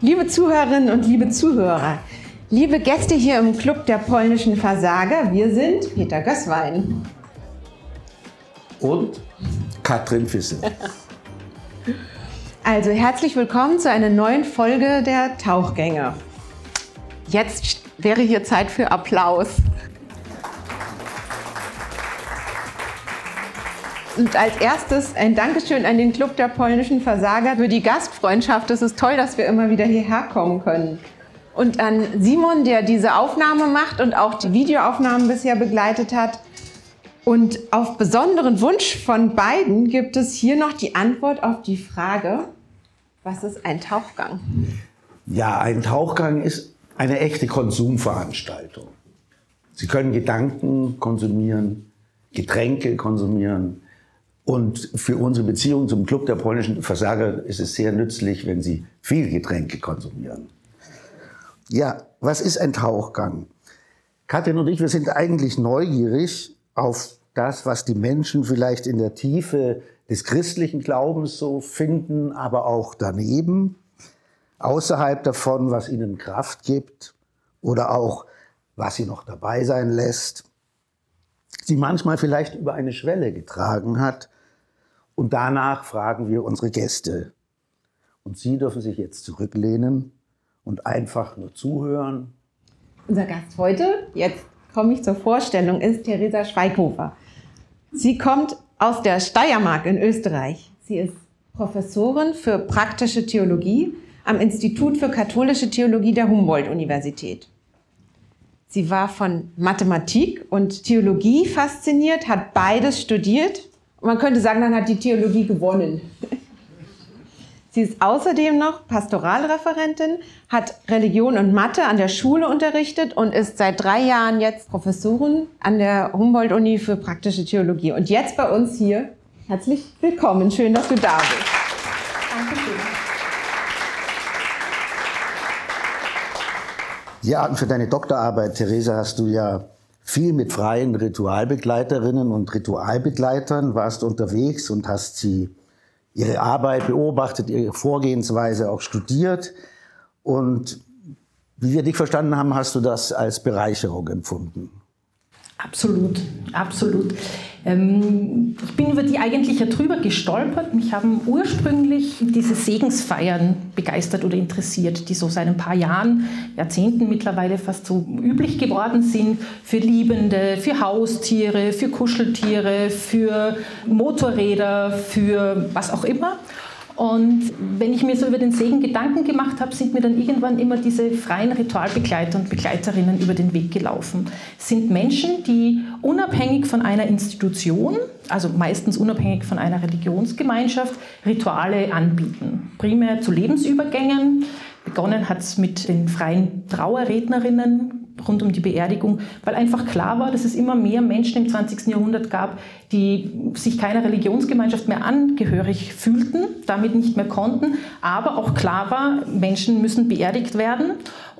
Liebe Zuhörerinnen und liebe Zuhörer, liebe Gäste hier im Club der polnischen Versager, wir sind Peter Gößwein. Und Katrin Fissel. Also herzlich willkommen zu einer neuen Folge der Tauchgänge. Jetzt wäre hier Zeit für Applaus. Und als erstes ein Dankeschön an den Club der polnischen Versager für die Gastfreundschaft. Es ist toll, dass wir immer wieder hierher kommen können. Und an Simon, der diese Aufnahme macht und auch die Videoaufnahmen bisher begleitet hat. Und auf besonderen Wunsch von beiden gibt es hier noch die Antwort auf die Frage, was ist ein Tauchgang? Ja, ein Tauchgang ist eine echte Konsumveranstaltung. Sie können Gedanken konsumieren, Getränke konsumieren, und für unsere Beziehung zum Club der polnischen Versager ist es sehr nützlich, wenn Sie viel Getränke konsumieren. Ja, was ist ein Tauchgang? Katrin und ich, wir sind eigentlich neugierig auf das, was die Menschen vielleicht in der Tiefe des christlichen Glaubens so finden, aber auch daneben, außerhalb davon, was ihnen Kraft gibt oder auch was sie noch dabei sein lässt, sie manchmal vielleicht über eine Schwelle getragen hat, und danach fragen wir unsere Gäste. Und Sie dürfen sich jetzt zurücklehnen und einfach nur zuhören. Unser Gast heute, jetzt komme ich zur Vorstellung, ist Theresa Schweighofer. Sie kommt aus der Steiermark in Österreich. Sie ist Professorin für praktische Theologie am Institut für katholische Theologie der Humboldt-Universität. Sie war von Mathematik und Theologie fasziniert, hat beides studiert und man könnte sagen, dann hat die Theologie gewonnen. Sie ist außerdem noch Pastoralreferentin, hat Religion und Mathe an der Schule unterrichtet und ist seit drei Jahren jetzt Professorin an der Humboldt-Uni für praktische Theologie. Und jetzt bei uns hier. Herzlich willkommen. Schön, dass du da bist. Dankeschön. Ja, und für deine Doktorarbeit, Theresa, hast du ja viel mit freien Ritualbegleiterinnen und Ritualbegleitern, warst unterwegs und hast sie ihre Arbeit beobachtet, ihre Vorgehensweise auch studiert. Und wie wir dich verstanden haben, hast du das als Bereicherung empfunden. Absolut, absolut. Ähm, ich bin über die eigentlich ja drüber gestolpert. Mich haben ursprünglich diese Segensfeiern begeistert oder interessiert, die so seit ein paar Jahren, Jahrzehnten mittlerweile fast so üblich geworden sind für Liebende, für Haustiere, für Kuscheltiere, für Motorräder, für was auch immer. Und wenn ich mir so über den Segen Gedanken gemacht habe, sind mir dann irgendwann immer diese freien Ritualbegleiter und Begleiterinnen über den Weg gelaufen. Es sind Menschen, die unabhängig von einer Institution, also meistens unabhängig von einer Religionsgemeinschaft, Rituale anbieten. Primär zu Lebensübergängen. Begonnen hat es mit den freien Trauerrednerinnen, rund um die Beerdigung, weil einfach klar war, dass es immer mehr Menschen im 20. Jahrhundert gab, die sich keiner Religionsgemeinschaft mehr angehörig fühlten, damit nicht mehr konnten, aber auch klar war, Menschen müssen beerdigt werden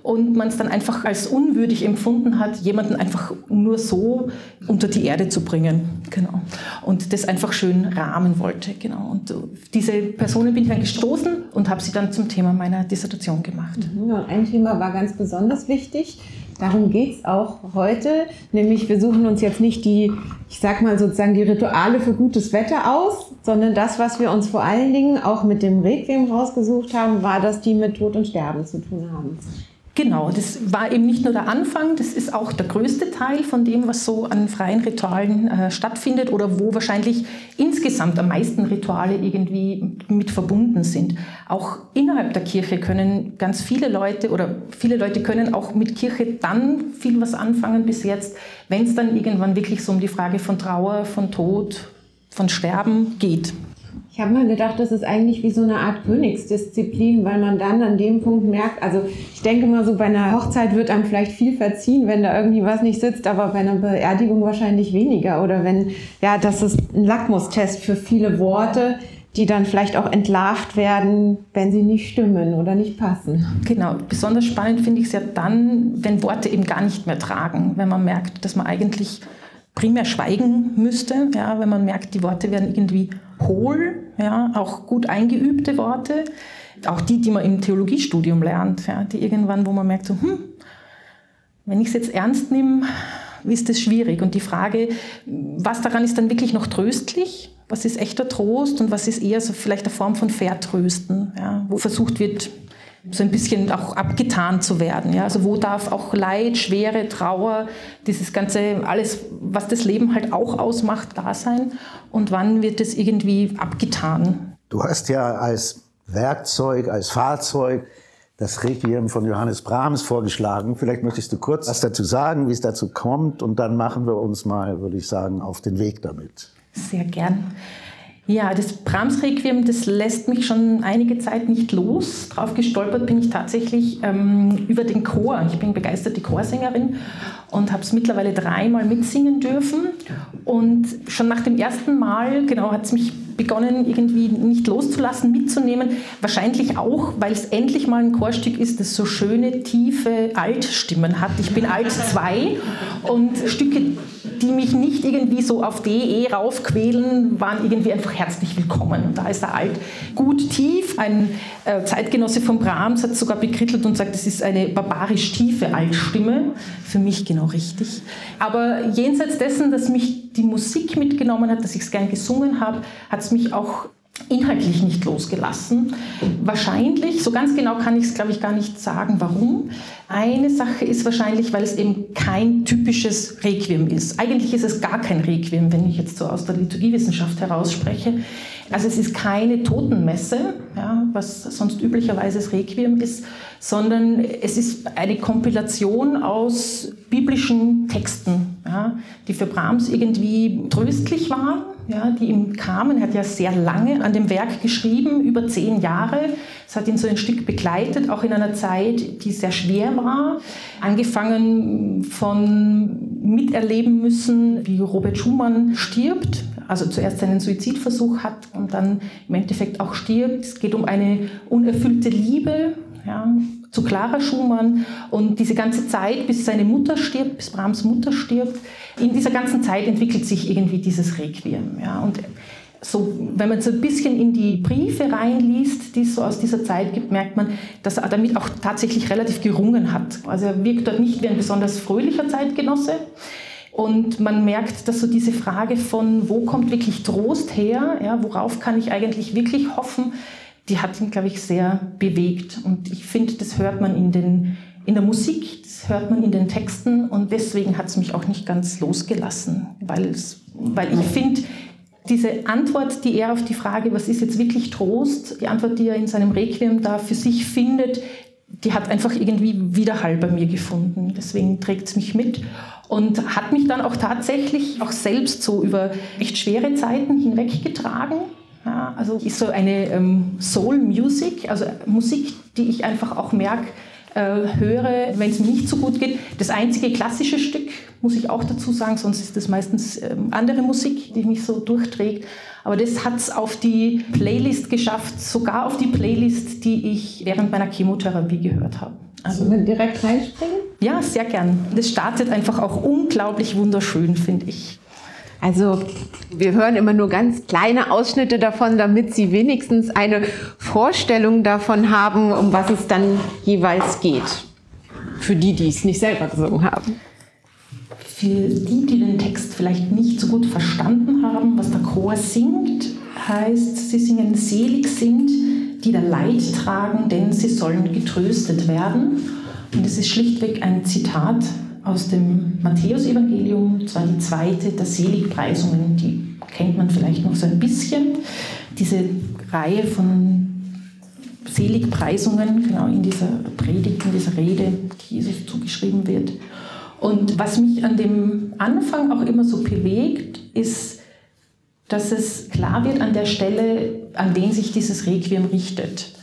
und man es dann einfach als unwürdig empfunden hat, jemanden einfach nur so unter die Erde zu bringen. Genau. Und das einfach schön rahmen wollte. Genau. Und diese Personen bin ich dann gestoßen und habe sie dann zum Thema meiner Dissertation gemacht. Mhm. ein Thema war ganz besonders wichtig. Darum geht es auch heute, nämlich wir suchen uns jetzt nicht die, ich sag mal sozusagen die Rituale für gutes Wetter aus, sondern das, was wir uns vor allen Dingen auch mit dem Requiem rausgesucht haben, war, dass die mit Tod und Sterben zu tun haben. Genau, das war eben nicht nur der Anfang, das ist auch der größte Teil von dem, was so an freien Ritualen äh, stattfindet oder wo wahrscheinlich insgesamt am meisten Rituale irgendwie mit verbunden sind. Auch innerhalb der Kirche können ganz viele Leute oder viele Leute können auch mit Kirche dann viel was anfangen bis jetzt, wenn es dann irgendwann wirklich so um die Frage von Trauer, von Tod, von Sterben geht. Ich habe mal gedacht, das ist eigentlich wie so eine Art Königsdisziplin, weil man dann an dem Punkt merkt, also ich denke mal so, bei einer Hochzeit wird einem vielleicht viel verziehen, wenn da irgendwie was nicht sitzt, aber bei einer Beerdigung wahrscheinlich weniger. Oder wenn, ja, das ist ein Lackmustest für viele Worte, die dann vielleicht auch entlarvt werden, wenn sie nicht stimmen oder nicht passen. Genau, besonders spannend finde ich es ja dann, wenn Worte eben gar nicht mehr tragen, wenn man merkt, dass man eigentlich primär schweigen müsste, ja, wenn man merkt, die Worte werden irgendwie hohl, ja, auch gut eingeübte Worte. auch die, die man im Theologiestudium lernt, ja, die irgendwann, wo man merkt, so, hm, wenn ich es jetzt ernst nehme, ist das schwierig. Und die Frage, was daran ist dann wirklich noch tröstlich? Was ist echter Trost und was ist eher so vielleicht eine Form von Vertrösten, ja, wo versucht wird, so ein bisschen auch abgetan zu werden. Ja? Also wo darf auch Leid, Schwere, Trauer, dieses ganze, alles, was das Leben halt auch ausmacht, da sein und wann wird es irgendwie abgetan? Du hast ja als Werkzeug, als Fahrzeug das Requiem von Johannes Brahms vorgeschlagen. Vielleicht möchtest du kurz was dazu sagen, wie es dazu kommt und dann machen wir uns mal, würde ich sagen, auf den Weg damit. Sehr gern. Ja, das Brahms-Requiem, das lässt mich schon einige Zeit nicht los. Drauf gestolpert bin ich tatsächlich ähm, über den Chor. Ich bin begeisterte Chorsängerin und habe es mittlerweile dreimal mitsingen dürfen. Und schon nach dem ersten Mal, genau, hat es mich begonnen, irgendwie nicht loszulassen, mitzunehmen. Wahrscheinlich auch, weil es endlich mal ein Chorstück ist, das so schöne, tiefe Altstimmen hat. Ich bin Alt 2 und Stücke, die mich nicht irgendwie so auf D, E raufquälen, waren irgendwie einfach herzlich willkommen. Und da ist der Alt gut tief. Ein äh, Zeitgenosse von Brahms hat sogar bekrittelt und sagt, das ist eine barbarisch tiefe Altstimme. Für mich genau richtig. Aber jenseits dessen, dass mich die Musik mitgenommen hat, dass ich es gern gesungen habe, hat es mich auch inhaltlich nicht losgelassen. Wahrscheinlich, so ganz genau kann ich es, glaube ich, gar nicht sagen, warum. Eine Sache ist wahrscheinlich, weil es eben kein typisches Requiem ist. Eigentlich ist es gar kein Requiem, wenn ich jetzt so aus der Liturgiewissenschaft heraus spreche. Also es ist keine Totenmesse, ja, was sonst üblicherweise das Requiem ist, sondern es ist eine Kompilation aus biblischen Texten, ja, die für Brahms irgendwie tröstlich waren ja, die ihm kamen. Er hat ja sehr lange an dem Werk geschrieben, über zehn Jahre. Es hat ihn so ein Stück begleitet, auch in einer Zeit, die sehr schwer war. Angefangen von miterleben müssen, wie Robert Schumann stirbt, also zuerst seinen Suizidversuch hat und dann im Endeffekt auch stirbt. Es geht um eine unerfüllte Liebe. Ja, zu Clara Schumann und diese ganze Zeit, bis seine Mutter stirbt, bis Brahms Mutter stirbt, in dieser ganzen Zeit entwickelt sich irgendwie dieses Requiem. Ja, und so, wenn man so ein bisschen in die Briefe reinliest, die es so aus dieser Zeit gibt, merkt man, dass er damit auch tatsächlich relativ gerungen hat. Also er wirkt dort nicht wie ein besonders fröhlicher Zeitgenosse. Und man merkt, dass so diese Frage von, wo kommt wirklich Trost her, ja, worauf kann ich eigentlich wirklich hoffen, die hat ihn, glaube ich, sehr bewegt. Und ich finde, das hört man in, den, in der Musik, das hört man in den Texten und deswegen hat es mich auch nicht ganz losgelassen, weil ich finde, diese Antwort, die er auf die Frage, was ist jetzt wirklich Trost, die Antwort, die er in seinem Requiem da für sich findet, die hat einfach irgendwie Widerhall bei mir gefunden. Deswegen trägt es mich mit und hat mich dann auch tatsächlich auch selbst so über echt schwere Zeiten hinweggetragen ja, also ist so eine ähm, Soul Music, also Musik, die ich einfach auch merke, äh, höre, wenn es mir nicht so gut geht. Das einzige klassische Stück, muss ich auch dazu sagen, sonst ist das meistens ähm, andere Musik, die mich so durchträgt. Aber das hat es auf die Playlist geschafft, sogar auf die Playlist, die ich während meiner Chemotherapie gehört habe. Also Sollen wir direkt reinspringen? Ja, sehr gern. Das startet einfach auch unglaublich wunderschön, finde ich. Also wir hören immer nur ganz kleine Ausschnitte davon, damit Sie wenigstens eine Vorstellung davon haben, um was es dann jeweils geht. Für die, die es nicht selber gesungen haben. Für die, die den Text vielleicht nicht so gut verstanden haben, was der Chor singt, heißt, sie singen, selig sind, die da Leid tragen, denn sie sollen getröstet werden. Und es ist schlichtweg ein Zitat aus dem Matthäusevangelium, zwar die zweite der Seligpreisungen, die kennt man vielleicht noch so ein bisschen. Diese Reihe von Seligpreisungen, genau in dieser Predigt, in dieser Rede, die Jesus zugeschrieben wird. Und was mich an dem Anfang auch immer so bewegt, ist, dass es klar wird an der Stelle, an wen sich dieses Requiem richtet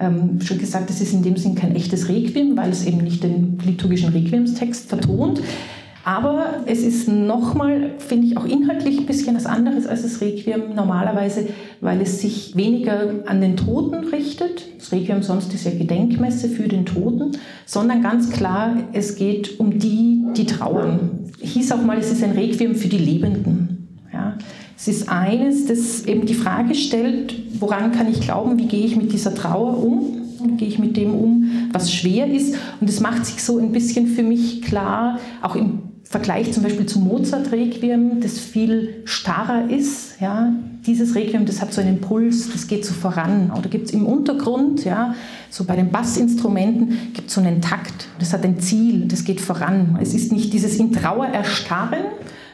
ähm, schon gesagt, es ist in dem Sinn kein echtes Requiem, weil es eben nicht den liturgischen Requiemstext vertont. Aber es ist nochmal, finde ich, auch inhaltlich ein bisschen was anderes als das Requiem normalerweise, weil es sich weniger an den Toten richtet. Das Requiem sonst ist ja Gedenkmesse für den Toten, sondern ganz klar, es geht um die, die trauern. Hieß auch mal, es ist ein Requiem für die Lebenden. Ja. Es ist eines, das eben die Frage stellt, woran kann ich glauben, wie gehe ich mit dieser Trauer um, wie gehe ich mit dem um, was schwer ist. Und es macht sich so ein bisschen für mich klar, auch im Vergleich zum Beispiel zum Mozart-Requiem, das viel starrer ist. Ja, dieses Requiem, das hat so einen Impuls, das geht so voran. Oder gibt es im Untergrund, ja, so bei den Bassinstrumenten, gibt es so einen Takt, das hat ein Ziel, das geht voran. Es ist nicht dieses in Trauer erstarren,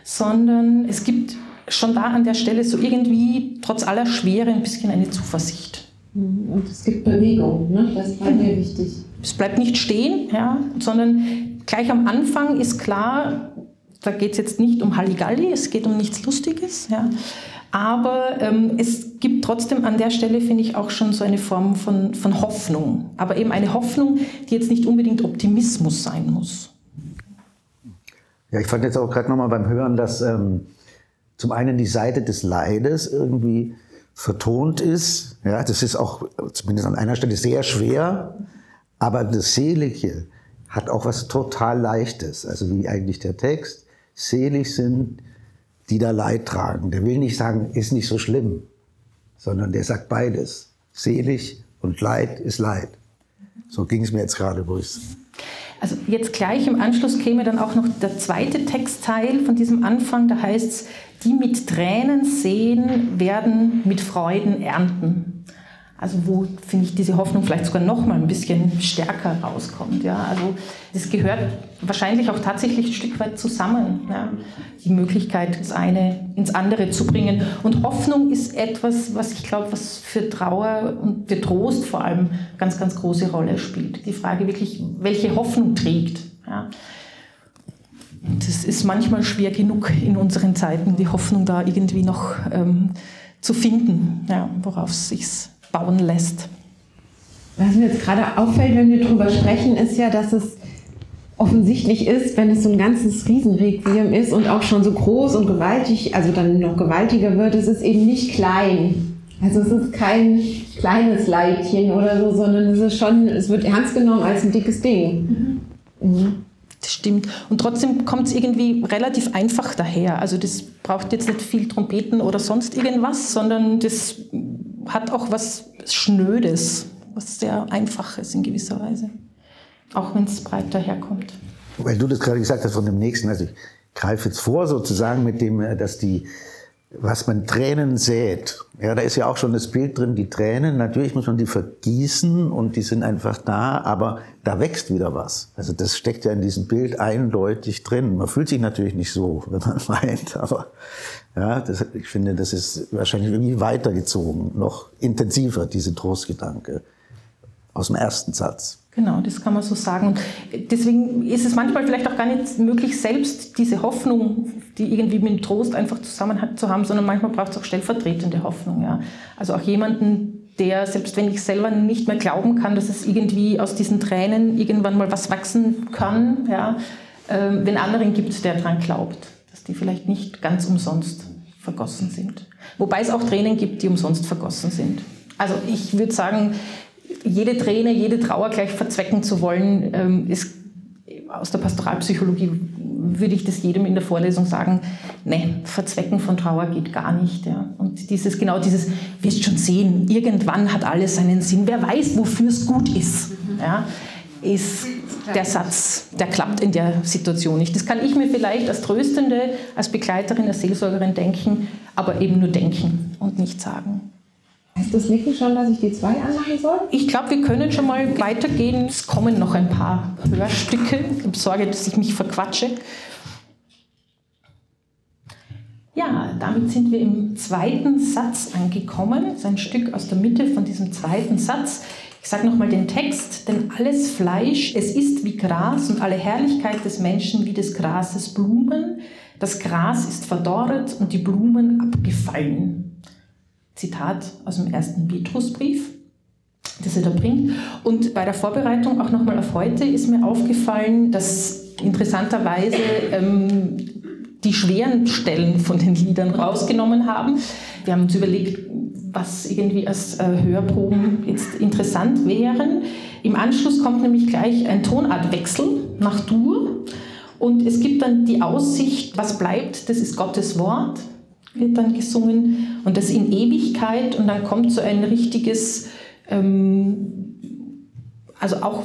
sondern es gibt schon da an der Stelle so irgendwie, trotz aller Schwere, ein bisschen eine Zuversicht. Und es gibt Bewegung, ne? das war mir wichtig. Es bleibt nicht stehen, ja, sondern gleich am Anfang ist klar, da geht es jetzt nicht um Halligalli, es geht um nichts Lustiges. Ja. Aber ähm, es gibt trotzdem an der Stelle, finde ich, auch schon so eine Form von, von Hoffnung. Aber eben eine Hoffnung, die jetzt nicht unbedingt Optimismus sein muss. Ja, ich fand jetzt auch gerade nochmal beim Hören, dass ähm, zum einen die Seite des Leides irgendwie vertont ist. Ja, das ist auch zumindest an einer Stelle sehr schwer. Aber das Selige hat auch was total Leichtes. Also wie eigentlich der Text. Selig sind, die da Leid tragen. Der will nicht sagen, ist nicht so schlimm, sondern der sagt beides. Selig und Leid ist Leid. So ging es mir jetzt gerade, wo ich also jetzt gleich im Anschluss käme dann auch noch der zweite Textteil von diesem Anfang, da heißt es, die mit Tränen sehen, werden mit Freuden ernten. Also wo, finde ich, diese Hoffnung vielleicht sogar noch mal ein bisschen stärker rauskommt. Ja? Also das gehört wahrscheinlich auch tatsächlich ein Stück weit zusammen, ja? die Möglichkeit, das eine ins andere zu bringen. Und Hoffnung ist etwas, was ich glaube, was für Trauer und für Trost vor allem ganz, ganz große Rolle spielt. Die Frage wirklich, welche Hoffnung trägt. Ja? Das ist manchmal schwer genug in unseren Zeiten, die Hoffnung da irgendwie noch ähm, zu finden, ja, worauf es sich bauen lässt. Was mir jetzt gerade auffällt, wenn wir darüber sprechen, ist ja, dass es offensichtlich ist, wenn es so ein ganzes Riesenrequiem ist und auch schon so groß und gewaltig, also dann noch gewaltiger wird, es ist eben nicht klein. Also es ist kein kleines Leitchen oder so, sondern es ist schon, es wird ernst genommen als ein dickes Ding. Mhm. Mhm. Das stimmt. Und trotzdem kommt es irgendwie relativ einfach daher. Also das braucht jetzt nicht viel Trompeten oder sonst irgendwas, sondern das hat auch was Schnödes, was sehr Einfaches in gewisser Weise. Auch wenn es breit daherkommt. Weil du das gerade gesagt hast von dem nächsten, also ich greife jetzt vor sozusagen mit dem, äh, dass die was man Tränen sät. Ja, da ist ja auch schon das Bild drin, die Tränen. Natürlich muss man die vergießen und die sind einfach da, aber da wächst wieder was. Also das steckt ja in diesem Bild eindeutig drin. Man fühlt sich natürlich nicht so, wenn man meint, aber ja, das, ich finde, das ist wahrscheinlich irgendwie weitergezogen, noch intensiver, diese Trostgedanke aus dem ersten Satz. Genau, das kann man so sagen. Und deswegen ist es manchmal vielleicht auch gar nicht möglich, selbst diese Hoffnung, die irgendwie mit dem Trost einfach zusammen zu haben, sondern manchmal braucht es auch stellvertretende Hoffnung. Ja. Also auch jemanden, der, selbst wenn ich selber nicht mehr glauben kann, dass es irgendwie aus diesen Tränen irgendwann mal was wachsen kann, ja, äh, wenn anderen gibt, der daran glaubt, dass die vielleicht nicht ganz umsonst vergossen sind. Wobei es auch Tränen gibt, die umsonst vergossen sind. Also ich würde sagen, jede Träne, jede Trauer gleich verzwecken zu wollen, ähm, ist aus der Pastoralpsychologie würde ich das jedem in der Vorlesung sagen, ne, Verzwecken von Trauer geht gar nicht. Ja. Und dieses, genau dieses, wirst schon sehen, irgendwann hat alles seinen Sinn, wer weiß, wofür es gut ist, ja, ist der Satz, der klappt in der Situation nicht. Das kann ich mir vielleicht als Tröstende, als Begleiterin, als Seelsorgerin denken, aber eben nur denken und nicht sagen. Heißt das Nicken schon, dass ich die zwei anmachen soll? Ich glaube, wir können schon mal weitergehen. Es kommen noch ein paar Hörstücke. Ich habe Sorge, dass ich mich verquatsche. Ja, damit sind wir im zweiten Satz angekommen. Das ist ein Stück aus der Mitte von diesem zweiten Satz. Ich sage nochmal den Text, denn alles Fleisch, es ist wie Gras und alle Herrlichkeit des Menschen wie des Grases Blumen. Das Gras ist verdorret und die Blumen abgefallen. Zitat aus dem ersten Petrusbrief, das er da bringt. Und bei der Vorbereitung auch nochmal auf heute ist mir aufgefallen, dass interessanterweise ähm, die schweren Stellen von den Liedern rausgenommen haben. Wir haben uns überlegt, was irgendwie als äh, Hörproben jetzt interessant wären. Im Anschluss kommt nämlich gleich ein Tonartwechsel nach Dur und es gibt dann die Aussicht, was bleibt, das ist Gottes Wort wird dann gesungen und das in Ewigkeit und dann kommt so ein richtiges ähm, also auch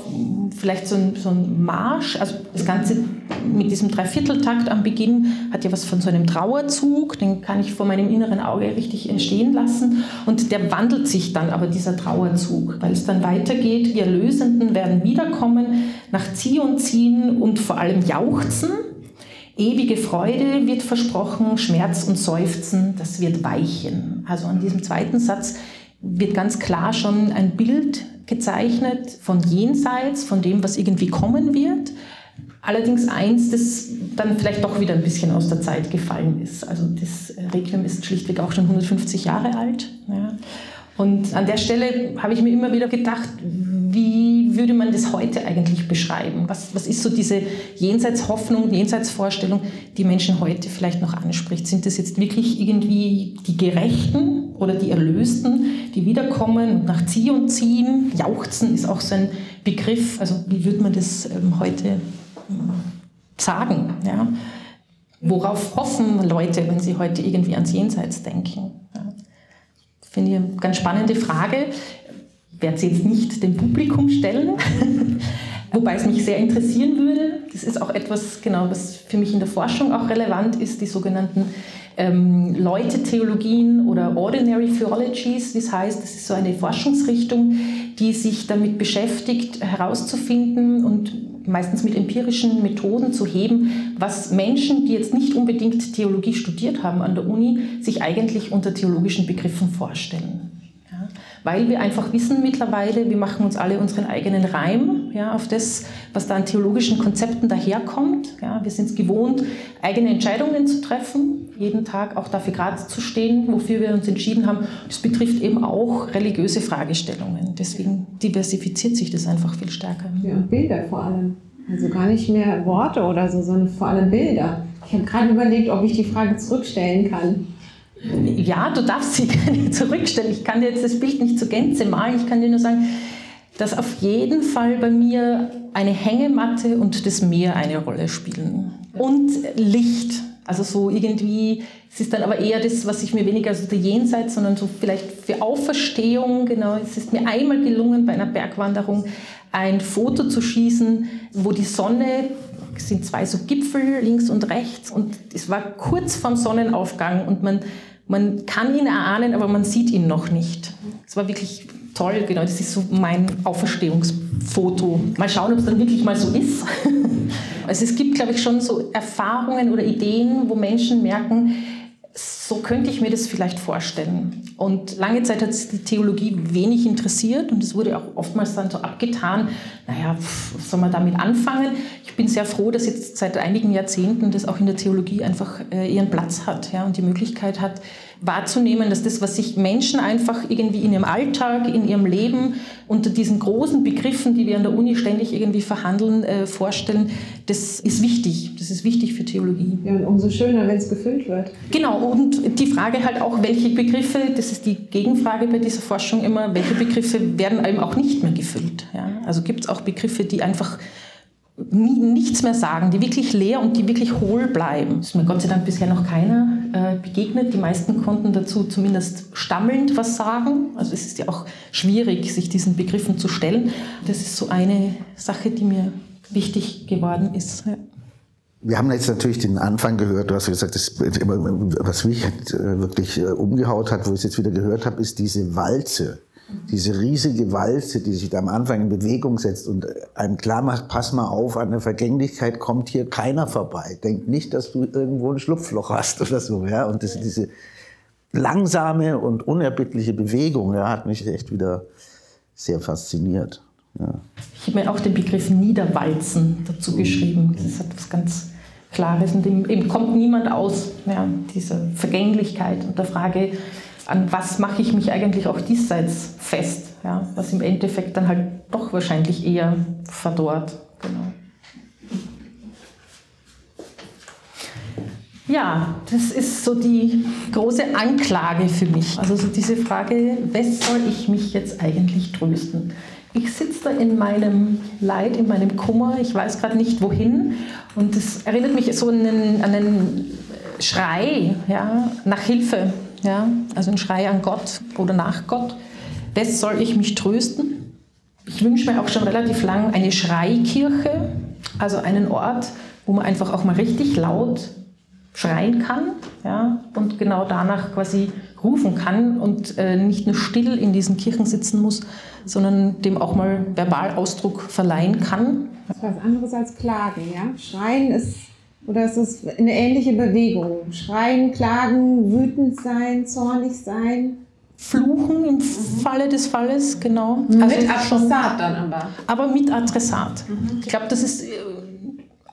vielleicht so ein, so ein, Marsch, also das Ganze mit diesem Dreivierteltakt am Beginn hat ja was von so einem Trauerzug, den kann ich vor meinem inneren Auge richtig entstehen lassen und der wandelt sich dann aber dieser Trauerzug, weil es dann weitergeht, die Erlösenden werden wiederkommen, nach Zion ziehen und vor allem jauchzen. Ewige Freude wird versprochen, Schmerz und Seufzen, das wird weichen. Also an diesem zweiten Satz wird ganz klar schon ein Bild gezeichnet von jenseits, von dem, was irgendwie kommen wird. Allerdings eins, das dann vielleicht doch wieder ein bisschen aus der Zeit gefallen ist. Also das Requiem ist schlichtweg auch schon 150 Jahre alt. Ja. Und an der Stelle habe ich mir immer wieder gedacht, wie würde man das heute eigentlich beschreiben? Was, was ist so diese Jenseitshoffnung, Jenseitsvorstellung, die Menschen heute vielleicht noch anspricht? Sind das jetzt wirklich irgendwie die Gerechten oder die Erlösten, die wiederkommen und nach Zion ziehen? Jauchzen ist auch so ein Begriff. Also wie würde man das ähm, heute ähm, sagen? Ja? Worauf hoffen Leute, wenn sie heute irgendwie ans Jenseits denken? Finde ich eine ganz spannende Frage. Ich werde sie jetzt nicht dem Publikum stellen, wobei es mich sehr interessieren würde. Das ist auch etwas, genau, was für mich in der Forschung auch relevant ist, die sogenannten ähm, Leute-Theologien oder Ordinary Theologies, wie es heißt. Das ist so eine Forschungsrichtung, die sich damit beschäftigt, herauszufinden und meistens mit empirischen Methoden zu heben, was Menschen, die jetzt nicht unbedingt Theologie studiert haben an der Uni, sich eigentlich unter theologischen Begriffen vorstellen weil wir einfach wissen mittlerweile, wir machen uns alle unseren eigenen Reim ja, auf das, was da an theologischen Konzepten daherkommt. Ja, wir sind es gewohnt, eigene Entscheidungen zu treffen, jeden Tag auch dafür gerade zu stehen, wofür wir uns entschieden haben. Das betrifft eben auch religiöse Fragestellungen. Deswegen diversifiziert sich das einfach viel stärker. Ja, und Bilder vor allem. Also gar nicht mehr Worte oder so, sondern vor allem Bilder. Ich habe gerade überlegt, ob ich die Frage zurückstellen kann. Ja, du darfst sie gerne zurückstellen. Ich kann dir jetzt das Bild nicht zur Gänze malen. Ich kann dir nur sagen, dass auf jeden Fall bei mir eine Hängematte und das Meer eine Rolle spielen. Und Licht. Also so irgendwie, es ist dann aber eher das, was ich mir weniger so der Jenseits, sondern so vielleicht für Auferstehung, genau. Es ist mir einmal gelungen, bei einer Bergwanderung ein Foto zu schießen, wo die Sonne es sind zwei so Gipfel links und rechts und es war kurz vorm Sonnenaufgang und man man kann ihn erahnen, aber man sieht ihn noch nicht. Es war wirklich toll, genau, das ist so mein Auferstehungsfoto. Mal schauen, ob es dann wirklich mal so ist. Also es gibt, glaube ich, schon so Erfahrungen oder Ideen, wo Menschen merken, so könnte ich mir das vielleicht vorstellen. Und lange Zeit hat die Theologie wenig interessiert und es wurde auch oftmals dann so abgetan, naja, was soll man damit anfangen? Ich bin sehr froh, dass jetzt seit einigen Jahrzehnten das auch in der Theologie einfach äh, ihren Platz hat ja, und die Möglichkeit hat, wahrzunehmen, dass das, was sich Menschen einfach irgendwie in ihrem Alltag, in ihrem Leben unter diesen großen Begriffen, die wir an der Uni ständig irgendwie verhandeln, äh, vorstellen, das ist wichtig. Das ist wichtig für Theologie. Ja, und umso schöner, wenn es gefüllt wird. Genau, und die Frage halt auch, welche Begriffe, das ist die Gegenfrage bei dieser Forschung immer, welche Begriffe werden eben auch nicht mehr gefüllt. Ja? Also gibt es auch Begriffe, die einfach nichts mehr sagen, die wirklich leer und die wirklich hohl bleiben. Das ist mir Gott sei Dank bisher noch keiner begegnet. Die meisten konnten dazu zumindest stammelnd was sagen. Also es ist ja auch schwierig, sich diesen Begriffen zu stellen. Das ist so eine Sache, die mir wichtig geworden ist. Ja. Wir haben jetzt natürlich den Anfang gehört. Du hast gesagt, das, was mich äh, wirklich äh, umgehaut hat, wo ich es jetzt wieder gehört habe, ist diese Walze diese riesige Walze, die sich da am Anfang in Bewegung setzt und einem klar macht, pass mal auf, an der Vergänglichkeit kommt hier keiner vorbei. Denk nicht, dass du irgendwo ein Schlupfloch hast oder so. Ja? Und das, diese langsame und unerbittliche Bewegung ja, hat mich echt wieder sehr fasziniert. Ja. Ich habe mir auch den Begriff Niederwalzen dazu geschrieben. Das hat was ganz Klares und eben kommt niemand aus ja, dieser Vergänglichkeit und der Frage, an was mache ich mich eigentlich auch diesseits fest, ja, was im Endeffekt dann halt doch wahrscheinlich eher verdorrt. Genau. Ja, das ist so die große Anklage für mich. Also so diese Frage, was soll ich mich jetzt eigentlich trösten? Ich sitze da in meinem Leid, in meinem Kummer, ich weiß gerade nicht wohin. Und das erinnert mich so an einen, an einen Schrei ja, nach Hilfe, ja, also ein Schrei an Gott oder nach Gott. Wes soll ich mich trösten? Ich wünsche mir auch schon relativ lang eine Schreikirche, also einen Ort, wo man einfach auch mal richtig laut schreien kann ja, und genau danach quasi rufen kann und äh, nicht nur still in diesen Kirchen sitzen muss, sondern dem auch mal verbal Ausdruck verleihen kann. Das ist was anderes als Klagen, ja? Schreien ist, oder ist es eine ähnliche Bewegung? Schreien, klagen, wütend sein, zornig sein. Fluchen im Falle des Falles, genau. Also mit Adressat dann aber. Aber mit Adressat. Mhm. Ich glaube, das ist äh,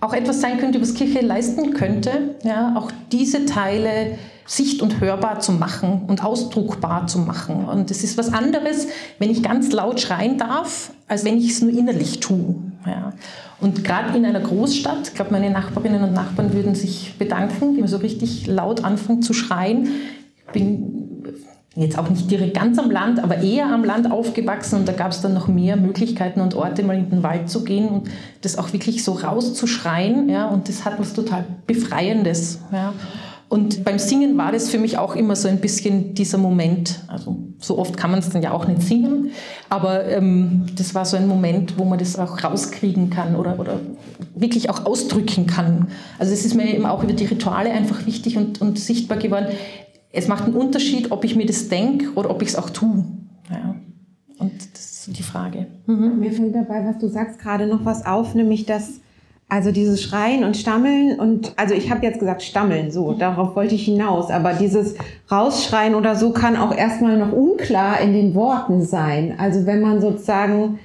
auch etwas sein könnte, was Kirche leisten könnte, ja, auch diese Teile sicht- und hörbar zu machen und ausdruckbar zu machen. Und es ist was anderes, wenn ich ganz laut schreien darf, als wenn ich es nur innerlich tue. Ja. Und gerade in einer Großstadt, ich glaube, meine Nachbarinnen und Nachbarn würden sich bedanken, die mir so richtig laut anfangen zu schreien. Ich bin jetzt auch nicht direkt ganz am Land, aber eher am Land aufgewachsen und da gab es dann noch mehr Möglichkeiten und Orte, mal in den Wald zu gehen und das auch wirklich so rauszuschreien. Ja, und das hat was total Befreiendes. Ja. Und beim Singen war das für mich auch immer so ein bisschen dieser Moment. Also so oft kann man es dann ja auch nicht singen, aber ähm, das war so ein Moment, wo man das auch rauskriegen kann oder, oder wirklich auch ausdrücken kann. Also es ist mir eben auch über die Rituale einfach wichtig und, und sichtbar geworden. Es macht einen Unterschied, ob ich mir das denke oder ob ich es auch tue. Ja. Und das ist die Frage. Mhm. Mir fällt dabei, was du sagst, gerade noch was auf, nämlich dass also dieses Schreien und Stammeln und also ich habe jetzt gesagt Stammeln, so darauf wollte ich hinaus, aber dieses Rausschreien oder so kann auch erstmal noch unklar in den Worten sein. Also wenn man sozusagen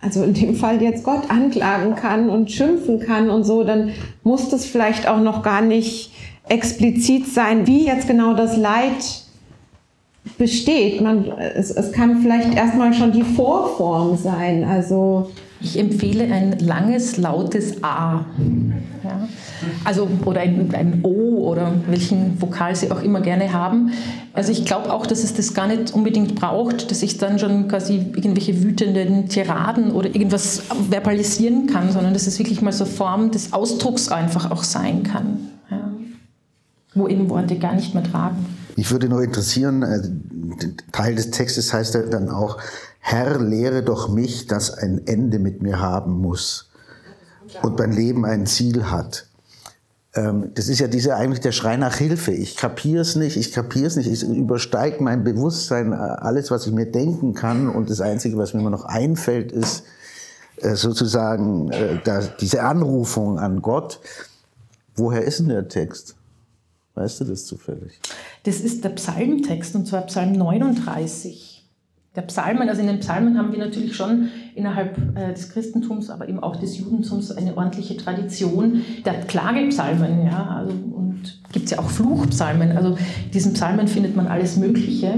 also in dem Fall jetzt Gott anklagen kann und schimpfen kann und so, dann muss das vielleicht auch noch gar nicht explizit sein, wie jetzt genau das Leid besteht. Man, es, es kann vielleicht erstmal schon die Vorform sein. Also ich empfehle ein langes, lautes A. Ja? Also, oder ein, ein O oder welchen Vokal Sie auch immer gerne haben. Also ich glaube auch, dass es das gar nicht unbedingt braucht, dass ich dann schon quasi irgendwelche wütenden Tiraden oder irgendwas verbalisieren kann, sondern dass es wirklich mal so Form des Ausdrucks einfach auch sein kann. Ja? Wo eben Worte gar nicht mehr tragen. Mich würde nur interessieren, äh, Teil des Textes heißt ja dann auch, Herr, lehre doch mich, dass ein Ende mit mir haben muss und mein Leben ein Ziel hat. Ähm, das ist ja dieser eigentlich der Schrei nach Hilfe. Ich kapiere es nicht, ich kapiere es nicht, es übersteigt mein Bewusstsein, äh, alles, was ich mir denken kann. Und das Einzige, was mir immer noch einfällt, ist äh, sozusagen diese Anrufung an Gott. Woher ist denn der Text? Weißt du das zufällig? Das ist der Psalmtext, und zwar Psalm 39 der Psalmen, also in den Psalmen haben wir natürlich schon innerhalb äh, des Christentums, aber eben auch des Judentums eine ordentliche Tradition der Klagepsalmen, ja, also, und gibt es ja auch Fluchpsalmen. Also in diesen Psalmen findet man alles Mögliche,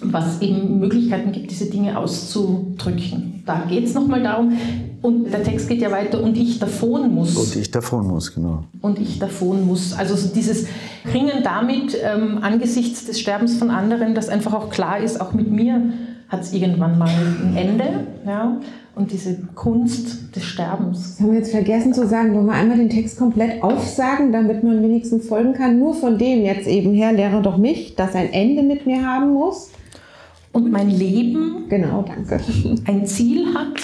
was eben Möglichkeiten gibt, diese Dinge auszudrücken. Da geht es nochmal darum, und der Text geht ja weiter, und ich davon muss. Und ich davon muss, genau. Und ich davon muss. Also dieses Ringen damit ähm, angesichts des Sterbens von anderen, dass einfach auch klar ist, auch mit mir hat es irgendwann mal ein Ende. Ja? Und diese Kunst des Sterbens. Das haben wir jetzt vergessen zu sagen. Wollen wir einmal den Text komplett aufsagen, damit man wenigstens folgen kann? Nur von dem jetzt eben her, lehre doch mich, dass ein Ende mit mir haben muss. Und mein Leben genau, danke. ein Ziel hat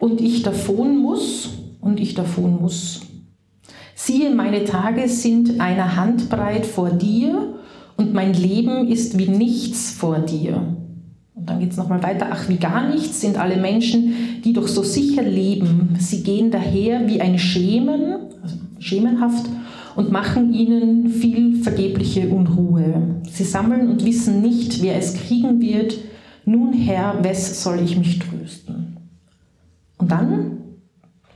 und ich davon muss und ich davon muss. Siehe, meine Tage sind einer Handbreit vor dir und mein Leben ist wie nichts vor dir. Und dann geht es nochmal weiter. Ach, wie gar nichts sind alle Menschen, die doch so sicher leben. Sie gehen daher wie ein Schemen, also schemenhaft, und machen ihnen viel vergebliche Unruhe. Sie sammeln und wissen nicht, wer es kriegen wird. Nun, Herr, wes soll ich mich trösten? Und dann,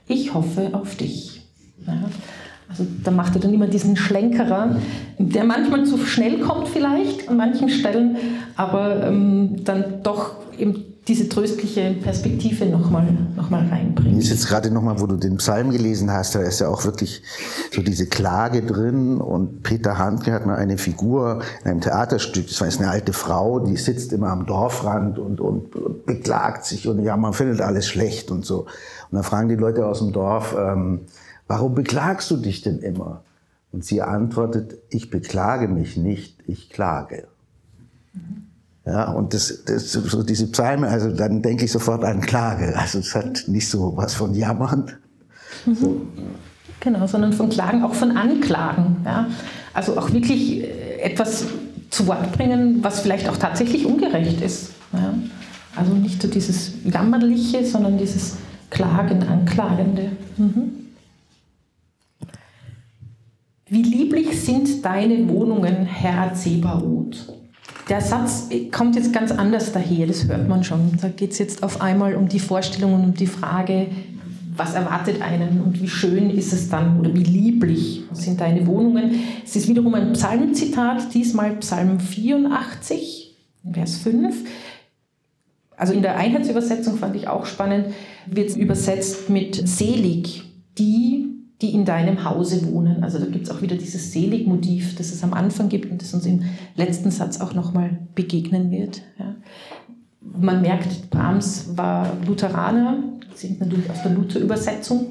ich hoffe auf dich. Ja. Also da macht er dann immer diesen Schlenkerer, der manchmal zu schnell kommt vielleicht an manchen Stellen, aber ähm, dann doch eben diese tröstliche Perspektive nochmal noch mal reinbringt. Ist jetzt gerade nochmal, wo du den Psalm gelesen hast, da ist ja auch wirklich so diese Klage drin und Peter Handke hat mal eine Figur in einem Theaterstück, das war jetzt eine alte Frau, die sitzt immer am Dorfrand und, und, und beklagt sich und ja, man findet alles schlecht und so. Und dann fragen die Leute aus dem Dorf, ähm, Warum beklagst du dich denn immer? Und sie antwortet, ich beklage mich nicht, ich klage. Ja, und das, das, so diese Psalme, also dann denke ich sofort an Klage. Also es hat nicht so was von Jammern. Mhm. So. Genau, sondern von Klagen, auch von Anklagen. Ja? Also auch wirklich äh, etwas zu Wort bringen, was vielleicht auch tatsächlich ungerecht ist. Ja? Also nicht so dieses Jammerliche, sondern dieses Klagen, Anklagende. Mhm. Wie lieblich sind deine Wohnungen, Herr Zebaoth? Der Satz kommt jetzt ganz anders daher, das hört man schon. Da geht es jetzt auf einmal um die Vorstellung und um die Frage, was erwartet einen und wie schön ist es dann oder wie lieblich sind deine Wohnungen. Es ist wiederum ein Psalmzitat, diesmal Psalm 84, Vers 5. Also in der Einheitsübersetzung fand ich auch spannend, wird es übersetzt mit selig, die die in deinem Hause wohnen. Also da gibt es auch wieder dieses Selig-Motiv, das es am Anfang gibt und das uns im letzten Satz auch nochmal begegnen wird. Ja. Man merkt, Brahms war Lutheraner, sind natürlich aus der Luther-Übersetzung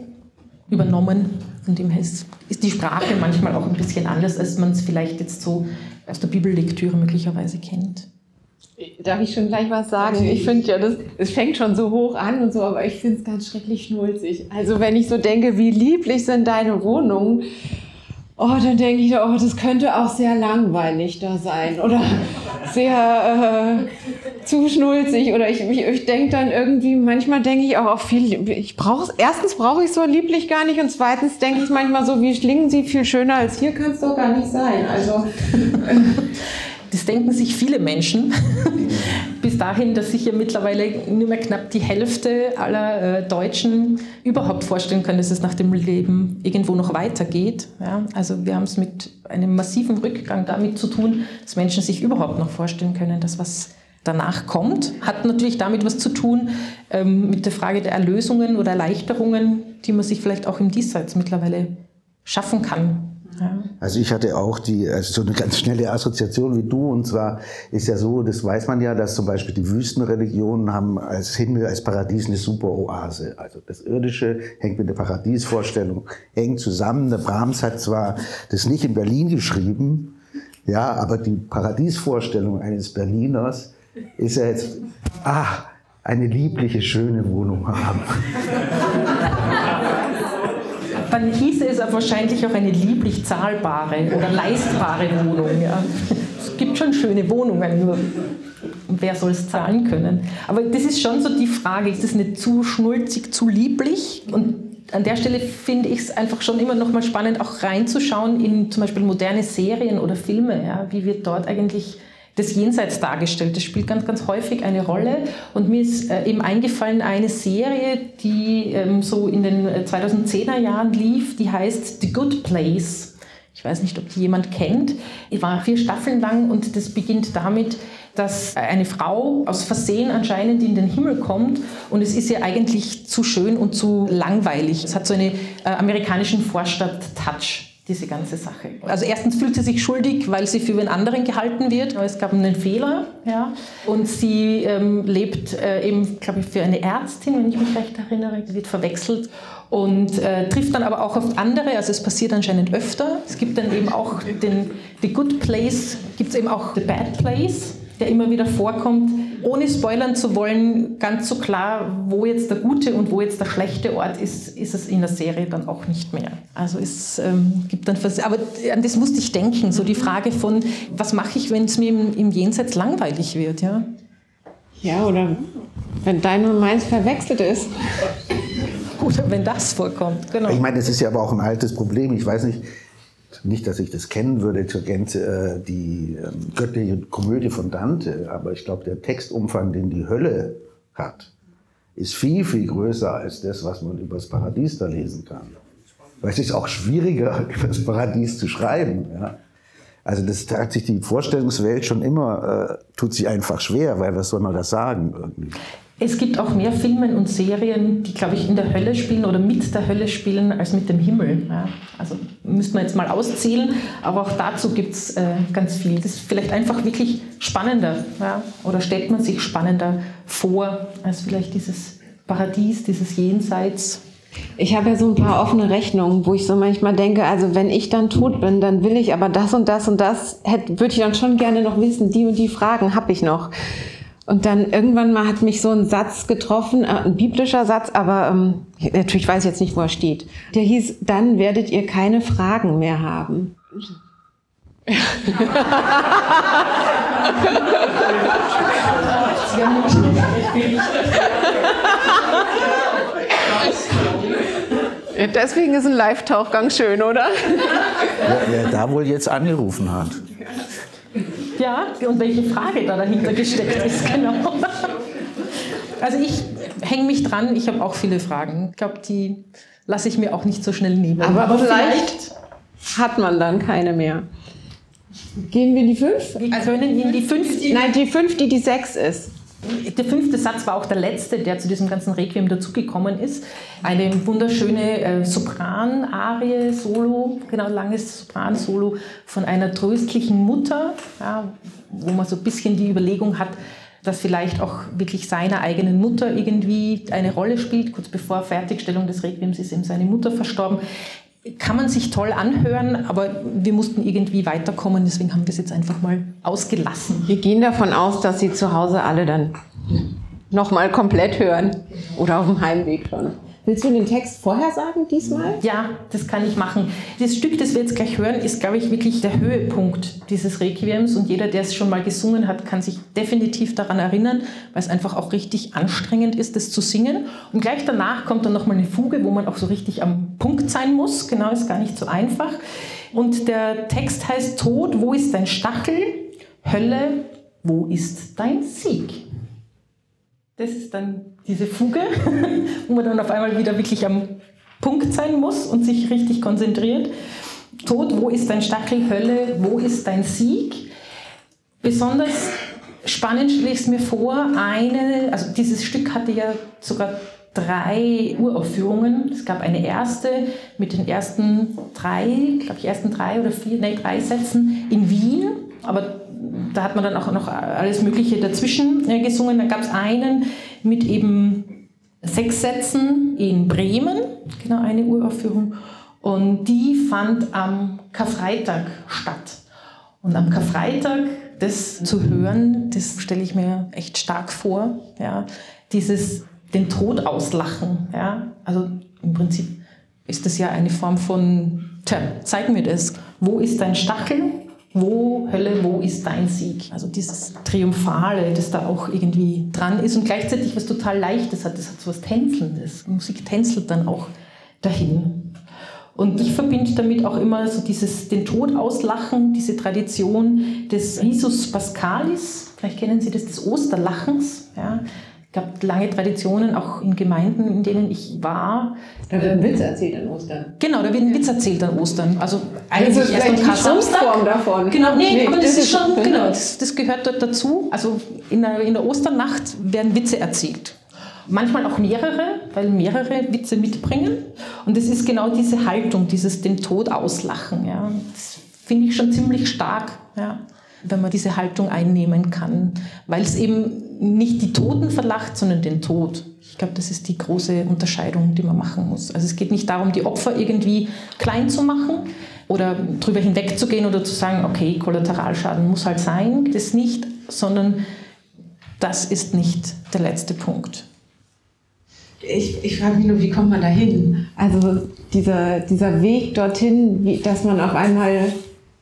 übernommen. Von dem her ist, ist die Sprache manchmal auch ein bisschen anders, als man es vielleicht jetzt so aus der Bibellektüre möglicherweise kennt. Darf ich schon gleich was sagen? Ich finde ja, das, es fängt schon so hoch an und so, aber ich finde es ganz schrecklich schnulzig. Also wenn ich so denke, wie lieblich sind deine Wohnungen, oh, dann denke ich, oh, das könnte auch sehr langweilig da sein oder sehr äh, zu schnulzig oder ich, ich, ich denke dann irgendwie, manchmal denke ich auch auf viel, ich brauche erstens brauche ich so lieblich gar nicht und zweitens denke ich manchmal so, wie schlingen sie viel schöner als hier kann es doch gar nicht sein. Also Das denken sich viele Menschen. Bis dahin, dass sich ja mittlerweile nur mehr knapp die Hälfte aller äh, Deutschen überhaupt vorstellen können, dass es nach dem Leben irgendwo noch weitergeht. Ja? Also wir haben es mit einem massiven Rückgang damit zu tun, dass Menschen sich überhaupt noch vorstellen können, dass was danach kommt. Hat natürlich damit was zu tun ähm, mit der Frage der Erlösungen oder Erleichterungen, die man sich vielleicht auch im Diesseits mittlerweile schaffen kann. Also ich hatte auch die, also so eine ganz schnelle Assoziation wie du. Und zwar ist ja so, das weiß man ja, dass zum Beispiel die Wüstenreligionen haben als Himmel, als Paradies eine super Oase. Also das Irdische hängt mit der Paradiesvorstellung eng zusammen. Der Brahms hat zwar das nicht in Berlin geschrieben, ja, aber die Paradiesvorstellung eines Berliners ist ja jetzt, ah, eine liebliche, schöne Wohnung haben. dann hieße es wahrscheinlich auch eine lieblich zahlbare oder leistbare Wohnung. Ja. Es gibt schon schöne Wohnungen, nur wer soll es zahlen können? Aber das ist schon so die Frage, ist es nicht zu schnulzig, zu lieblich? Und an der Stelle finde ich es einfach schon immer noch mal spannend, auch reinzuschauen in zum Beispiel moderne Serien oder Filme. Ja. Wie wird dort eigentlich des Jenseits dargestellt. Das spielt ganz, ganz häufig eine Rolle. Und mir ist äh, eben eingefallen eine Serie, die ähm, so in den 2010er äh, Jahren lief, die heißt The Good Place. Ich weiß nicht, ob die jemand kennt. Die war vier Staffeln lang und das beginnt damit, dass eine Frau aus Versehen anscheinend in den Himmel kommt und es ist ihr eigentlich zu schön und zu langweilig. Es hat so einen äh, amerikanischen Vorstadt-Touch diese ganze Sache. Also erstens fühlt sie sich schuldig, weil sie für den anderen gehalten wird. Es gab einen Fehler. Ja. Und sie ähm, lebt äh, eben, glaube ich, für eine Ärztin, wenn ich mich recht erinnere. Sie wird verwechselt und äh, trifft dann aber auch auf andere. Also es passiert anscheinend öfter. Es gibt dann eben auch den The Good Place, gibt es eben auch The Bad Place, der immer wieder vorkommt ohne spoilern zu wollen, ganz so klar, wo jetzt der gute und wo jetzt der schlechte Ort ist, ist es in der Serie dann auch nicht mehr. Also es ähm, gibt dann, Vers aber an das musste ich denken, so die Frage von, was mache ich, wenn es mir im, im Jenseits langweilig wird, ja? Ja, oder wenn dein und meins verwechselt ist. Oder wenn das vorkommt, genau. Ich meine, das ist ja aber auch ein altes Problem. Ich weiß nicht, nicht, dass ich das kennen würde zur Gänze, äh, die ähm, göttliche Komödie von Dante, aber ich glaube, der Textumfang, den die Hölle hat, ist viel, viel größer als das, was man über das Paradies da lesen kann. Weil es ist auch schwieriger, über das Paradies zu schreiben. Ja? Also das hat sich die Vorstellungswelt schon immer, äh, tut sich einfach schwer, weil was soll man da sagen? Irgendwie? Es gibt auch mehr Filme und Serien, die, glaube ich, in der Hölle spielen oder mit der Hölle spielen, als mit dem Himmel. Ja, also müsste man jetzt mal auszählen, aber auch dazu gibt es äh, ganz viel. Das ist vielleicht einfach wirklich spannender ja, oder stellt man sich spannender vor als vielleicht dieses Paradies, dieses Jenseits. Ich habe ja so ein paar offene Rechnungen, wo ich so manchmal denke, also wenn ich dann tot bin, dann will ich aber das und das und das, hätte, würde ich dann schon gerne noch wissen, die und die Fragen habe ich noch. Und dann irgendwann mal hat mich so ein Satz getroffen, äh, ein biblischer Satz, aber ähm, natürlich weiß ich jetzt nicht, wo er steht. Der hieß, dann werdet ihr keine Fragen mehr haben. Deswegen ist ein Live-Tauchgang schön, oder? Wer, wer da wohl jetzt angerufen hat. Ja, und welche Frage da dahinter gesteckt ist, genau. Also ich hänge mich dran, ich habe auch viele Fragen. Ich glaube, die lasse ich mir auch nicht so schnell nehmen. Aber, Aber vielleicht, vielleicht hat man dann keine mehr. Gehen wir in die fünf? Wir können in die fünf. Nein, die fünf, die die sechs ist. Der fünfte Satz war auch der letzte, der zu diesem ganzen Requiem dazugekommen ist. Eine wunderschöne äh, Sopran-Arie, Solo, genau, langes Sopran-Solo von einer tröstlichen Mutter, ja, wo man so ein bisschen die Überlegung hat, dass vielleicht auch wirklich seiner eigenen Mutter irgendwie eine Rolle spielt. Kurz bevor Fertigstellung des Requiems ist eben seine Mutter verstorben. Kann man sich toll anhören, aber wir mussten irgendwie weiterkommen, deswegen haben wir es jetzt einfach mal ausgelassen. Wir gehen davon aus, dass Sie zu Hause alle dann nochmal komplett hören oder auf dem Heimweg schon. Willst du den Text vorher sagen diesmal? Ja, das kann ich machen. Das Stück, das wir jetzt gleich hören, ist, glaube ich, wirklich der Höhepunkt dieses Requiems und jeder, der es schon mal gesungen hat, kann sich definitiv daran erinnern, weil es einfach auch richtig anstrengend ist, das zu singen. Und gleich danach kommt dann nochmal eine Fuge, wo man auch so richtig am Punkt sein muss. Genau, ist gar nicht so einfach. Und der Text heißt Tod, wo ist dein Stachel? Hölle, wo ist dein Sieg? Das ist dann diese Fuge, wo man dann auf einmal wieder wirklich am Punkt sein muss und sich richtig konzentriert. Tod, wo ist dein Stachel? Hölle, wo ist dein Sieg? Besonders spannend stelle ich es mir vor, eine, also dieses Stück hatte ja sogar drei Uraufführungen. Es gab eine erste mit den ersten drei, glaube ich, ersten drei oder vier, nein, drei Sätzen in Wien. Aber da hat man dann auch noch alles Mögliche dazwischen äh, gesungen. Dann gab es einen mit eben sechs Sätzen in Bremen, genau eine Uraufführung. Und die fand am Karfreitag statt. Und am Karfreitag das zu hören, das stelle ich mir echt stark vor. Ja. Dieses den Tod auslachen. Ja. Also im Prinzip ist das ja eine Form von, tja, zeig mir das. Wo ist dein Stachel? Wo, Hölle, wo ist dein Sieg? Also dieses Triumphale, das da auch irgendwie dran ist und gleichzeitig was total Leichtes hat. Das hat so was Tänzelndes. Musik tänzelt dann auch dahin. Und ich verbinde damit auch immer so dieses, den Tod auslachen, diese Tradition des Risus Pascalis. Vielleicht kennen Sie das, des Osterlachens. Ja. Gab lange Traditionen, auch in Gemeinden, in denen ich war. Da wird ein Witz erzählt an Ostern. Genau, da wird ein Witz erzählt an Ostern. Also eigentlich ist erst am die Karsamstag. davon. Genau, nee, Nee, aber das, das ist ist- schon, genau, das, das gehört dort dazu. Also in der, in der Osternacht werden Witze erzählt. Manchmal auch mehrere, weil mehrere Witze mitbringen. Und es ist genau diese Haltung, dieses den Tod auslachen. Ja. Das finde ich schon ziemlich stark, ja, wenn man diese Haltung einnehmen kann. Weil es eben nicht die Toten verlacht, sondern den Tod. Ich glaube, das ist die große Unterscheidung, die man machen muss. Also es geht nicht darum, die Opfer irgendwie klein zu machen oder drüber hinwegzugehen oder zu sagen, okay, Kollateralschaden muss halt sein. Das nicht, sondern das ist nicht der letzte Punkt. Ich, ich frage mich nur, wie kommt man da hin? Also dieser, dieser Weg dorthin, wie, dass man auf einmal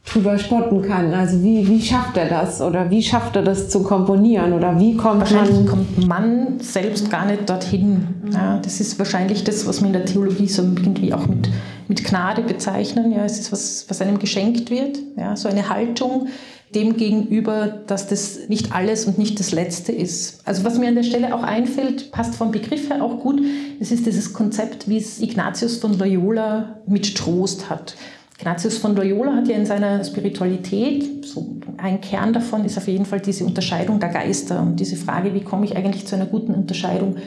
drüber spotten kann. Also wie, wie schafft er das? Oder wie schafft er das zu komponieren? Oder wie kommt Wahrscheinlich man... kommt man selbst gar nicht dorthin. Ja, das ist wahrscheinlich das, was wir in der Theologie so irgendwie auch mit, mit Gnade bezeichnen. Ja, es ist was, was einem geschenkt wird. Ja, so eine Haltung dem gegenüber, dass das nicht alles und nicht das Letzte ist. Also was mir an der Stelle auch einfällt, passt vom Begriff her auch gut, das ist dieses Konzept, wie es Ignatius von Loyola mit Trost hat. Ignatius von Loyola hat ja in seiner Spiritualität, so ein Kern davon ist auf jeden Fall diese Unterscheidung der Geister und diese Frage, wie komme ich eigentlich zu einer guten Unterscheidung.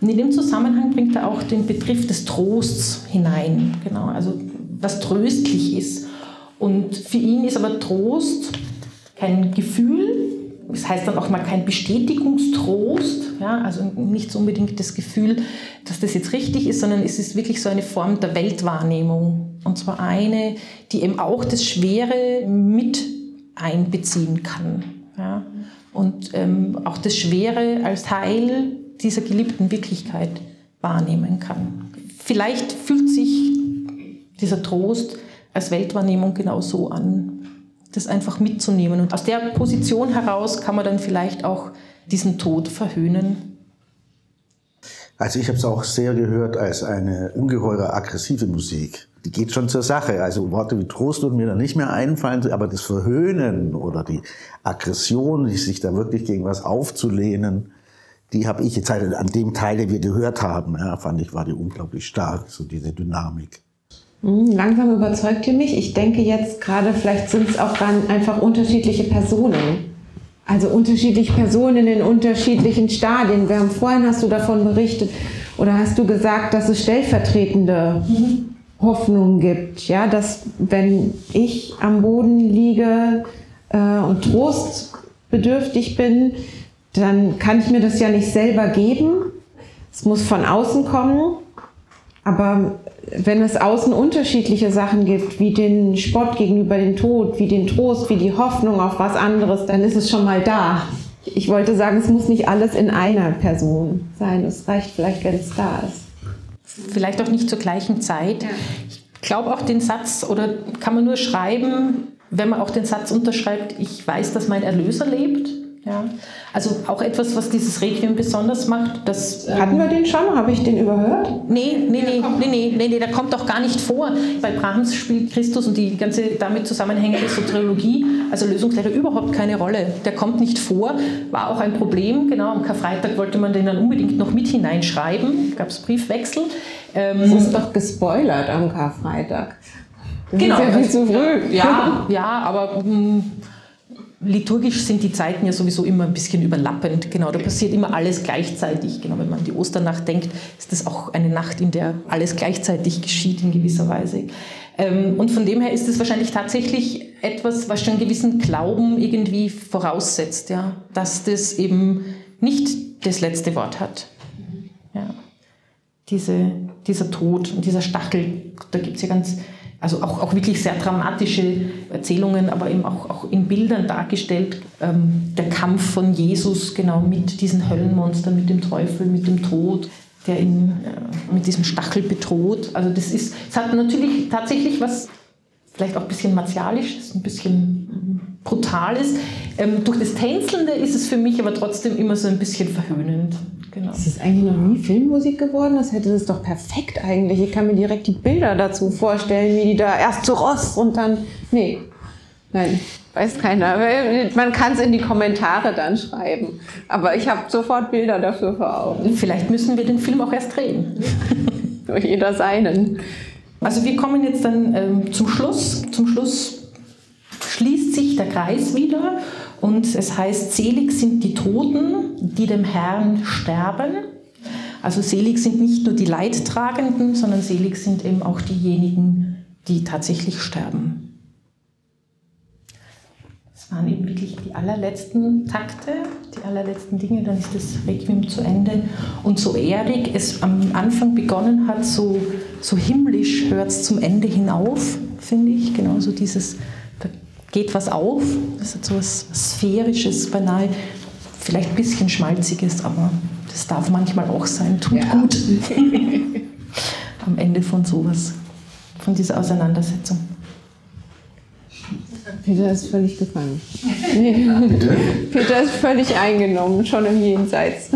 Und in dem Zusammenhang bringt er auch den Begriff des Trosts hinein, genau, also was tröstlich ist. Und für ihn ist aber Trost kein Gefühl, es heißt dann auch mal kein Bestätigungstrost, ja, also nicht unbedingt das Gefühl, dass das jetzt richtig ist, sondern es ist wirklich so eine Form der Weltwahrnehmung. Und zwar eine, die eben auch das Schwere mit einbeziehen kann. Ja, und ähm, auch das Schwere als Teil dieser geliebten Wirklichkeit wahrnehmen kann. Vielleicht fühlt sich dieser Trost als Weltwahrnehmung genau so an das einfach mitzunehmen. Und aus der Position heraus kann man dann vielleicht auch diesen Tod verhöhnen. Also ich habe es auch sehr gehört als eine ungeheure aggressive Musik. Die geht schon zur Sache. Also Worte wie Trost würden mir da nicht mehr einfallen, aber das Verhöhnen oder die Aggression, sich da wirklich gegen was aufzulehnen, die habe ich jetzt halt an dem Teil, den wir gehört haben, ja, fand ich, war die unglaublich stark, so diese Dynamik. Hm, langsam überzeugt ihr mich. Ich denke jetzt gerade, vielleicht sind es auch dann einfach unterschiedliche Personen. Also unterschiedliche Personen in unterschiedlichen Stadien. Wir haben vorhin hast du davon berichtet oder hast du gesagt, dass es stellvertretende mhm. Hoffnung gibt. Ja, dass wenn ich am Boden liege äh, und trostbedürftig bin, dann kann ich mir das ja nicht selber geben. Es muss von außen kommen. Aber wenn es außen unterschiedliche Sachen gibt, wie den Spott gegenüber dem Tod, wie den Trost, wie die Hoffnung auf was anderes, dann ist es schon mal da. Ich wollte sagen, es muss nicht alles in einer Person sein. Es reicht vielleicht, wenn es da ist. Vielleicht auch nicht zur gleichen Zeit. Ich glaube auch den Satz, oder kann man nur schreiben, wenn man auch den Satz unterschreibt, ich weiß, dass mein Erlöser lebt ja. Also auch etwas, was dieses Requiem besonders macht. Das, Hatten wir den schon? Habe ich den überhört? Nee, nee, nee, nee, nee, nee, nee, der kommt auch gar nicht vor. Bei Brahms spielt Christus und die ganze damit zusammenhängende Soteriologie, also Lösungslehre, überhaupt keine Rolle. Der kommt nicht vor, war auch ein Problem. Genau, am Karfreitag wollte man den dann unbedingt noch mit hineinschreiben, gab es Briefwechsel. Ähm, das ist doch gespoilert am Karfreitag. Das genau, ist ja viel zu früh. Ja, ja aber... Mh, hm, liturgisch sind die Zeiten ja sowieso immer ein bisschen überlappend. Genau, da passiert immer alles gleichzeitig. Genau, wenn man an die Osternacht denkt, ist das auch eine Nacht, in der alles gleichzeitig geschieht in gewisser Weise. Ähm, und von dem her ist es wahrscheinlich tatsächlich etwas, was schon einen gewissen Glauben irgendwie voraussetzt, ja, dass das eben nicht das letzte Wort hat. Ja. Diese, dieser Tod und dieser Stachel, da gibt es ja ganz also auch, auch wirklich sehr dramatische Erzählungen, aber eben auch, auch in Bildern dargestellt. Ähm, der Kampf von Jesus genau mit diesen Höllenmonstern, mit dem Teufel, mit dem Tod, der ihn äh, mit diesem Stachel bedroht. Also das ist, es hat natürlich tatsächlich was, vielleicht auch ein bisschen martialisches, ein bisschen brutales. Ähm, durch das Tänzelnde ist es für mich aber trotzdem immer so ein bisschen verhöhnend. Genau. Ist es eigentlich noch nie Filmmusik geworden? Das hätte das doch perfekt eigentlich. Ich kann mir direkt die Bilder dazu vorstellen, wie die da erst zu Ross und dann. Nee. Nein, weiß keiner. Man kann es in die Kommentare dann schreiben. Aber ich habe sofort Bilder dafür vor Augen. Vielleicht müssen wir den Film auch erst drehen. Jeder seinen. Also wir kommen jetzt dann ähm, zum Schluss. Zum Schluss schließt sich der Kreis wieder und es heißt, selig sind die Toten, die dem Herrn sterben. Also selig sind nicht nur die Leidtragenden, sondern selig sind eben auch diejenigen, die tatsächlich sterben. Das waren eben wirklich die allerletzten Takte, die allerletzten Dinge, dann ist das Requiem zu Ende. Und so erdig es am Anfang begonnen hat, so, so himmlisch hört es zum Ende hinauf, finde ich. Genauso dieses geht was auf. Das ist so was Sphärisches, beinahe, vielleicht ein bisschen Schmalziges, aber das darf manchmal auch sein. Tut ja. gut. Am Ende von sowas, von dieser Auseinandersetzung. Peter ist völlig gefangen. Peter ist völlig eingenommen, schon im Jenseits.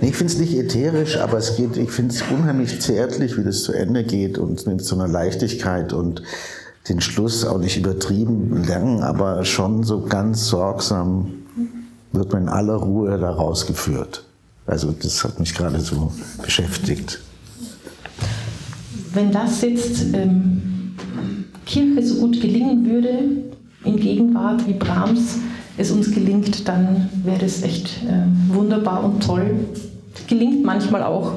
Ich finde es nicht ätherisch, aber es geht, ich finde es unheimlich zärtlich, wie das zu Ende geht und mit so einer Leichtigkeit und den Schluss auch nicht übertrieben lang, aber schon so ganz sorgsam wird man in aller Ruhe da rausgeführt. Also das hat mich gerade so beschäftigt. Wenn das jetzt ähm, Kirche so gut gelingen würde, in Gegenwart wie Brahms es uns gelingt, dann wäre das echt äh, wunderbar und toll. Gelingt manchmal auch.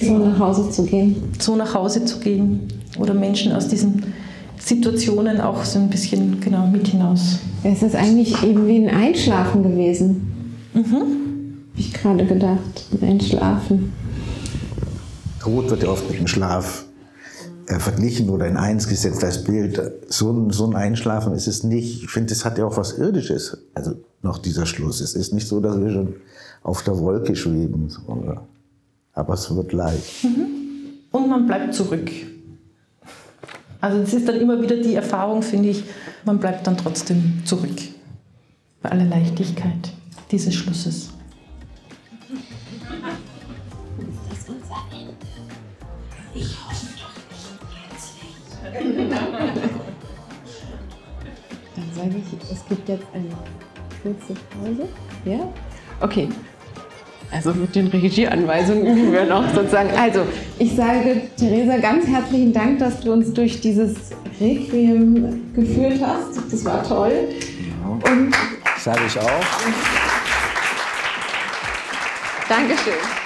So nach Hause zu gehen. So nach Hause zu gehen oder Menschen aus diesen Situationen auch so ein bisschen genau mit hinaus. Es ist eigentlich eben wie ein Einschlafen gewesen. Mhm. Habe ich gerade gedacht, ein Einschlafen. Tod wird ja oft mit dem Schlaf äh, verglichen oder in eins gesetzt als Bild. So ein, so ein Einschlafen ist es nicht. Ich finde, es hat ja auch was Irdisches. Also noch dieser Schluss. Es ist nicht so, dass wir schon auf der Wolke schweben. Aber es wird leicht. Mhm. Und man bleibt zurück. Also es ist dann immer wieder die Erfahrung, finde ich, man bleibt dann trotzdem zurück. Bei aller Leichtigkeit dieses Schlusses. Dann sage ich, es gibt jetzt eine kurze Pause. Ja? Okay. Also mit den Regieanweisungen üben wir noch sozusagen. Also, ich sage Theresa ganz herzlichen Dank, dass du uns durch dieses Requiem geführt hast. Das war toll. Und sage ich auch. Dankeschön.